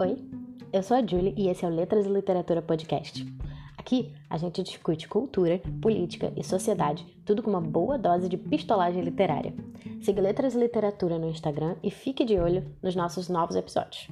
Oi, eu sou a Julie e esse é o Letras e Literatura Podcast. Aqui a gente discute cultura, política e sociedade, tudo com uma boa dose de pistolagem literária. Siga Letras e Literatura no Instagram e fique de olho nos nossos novos episódios.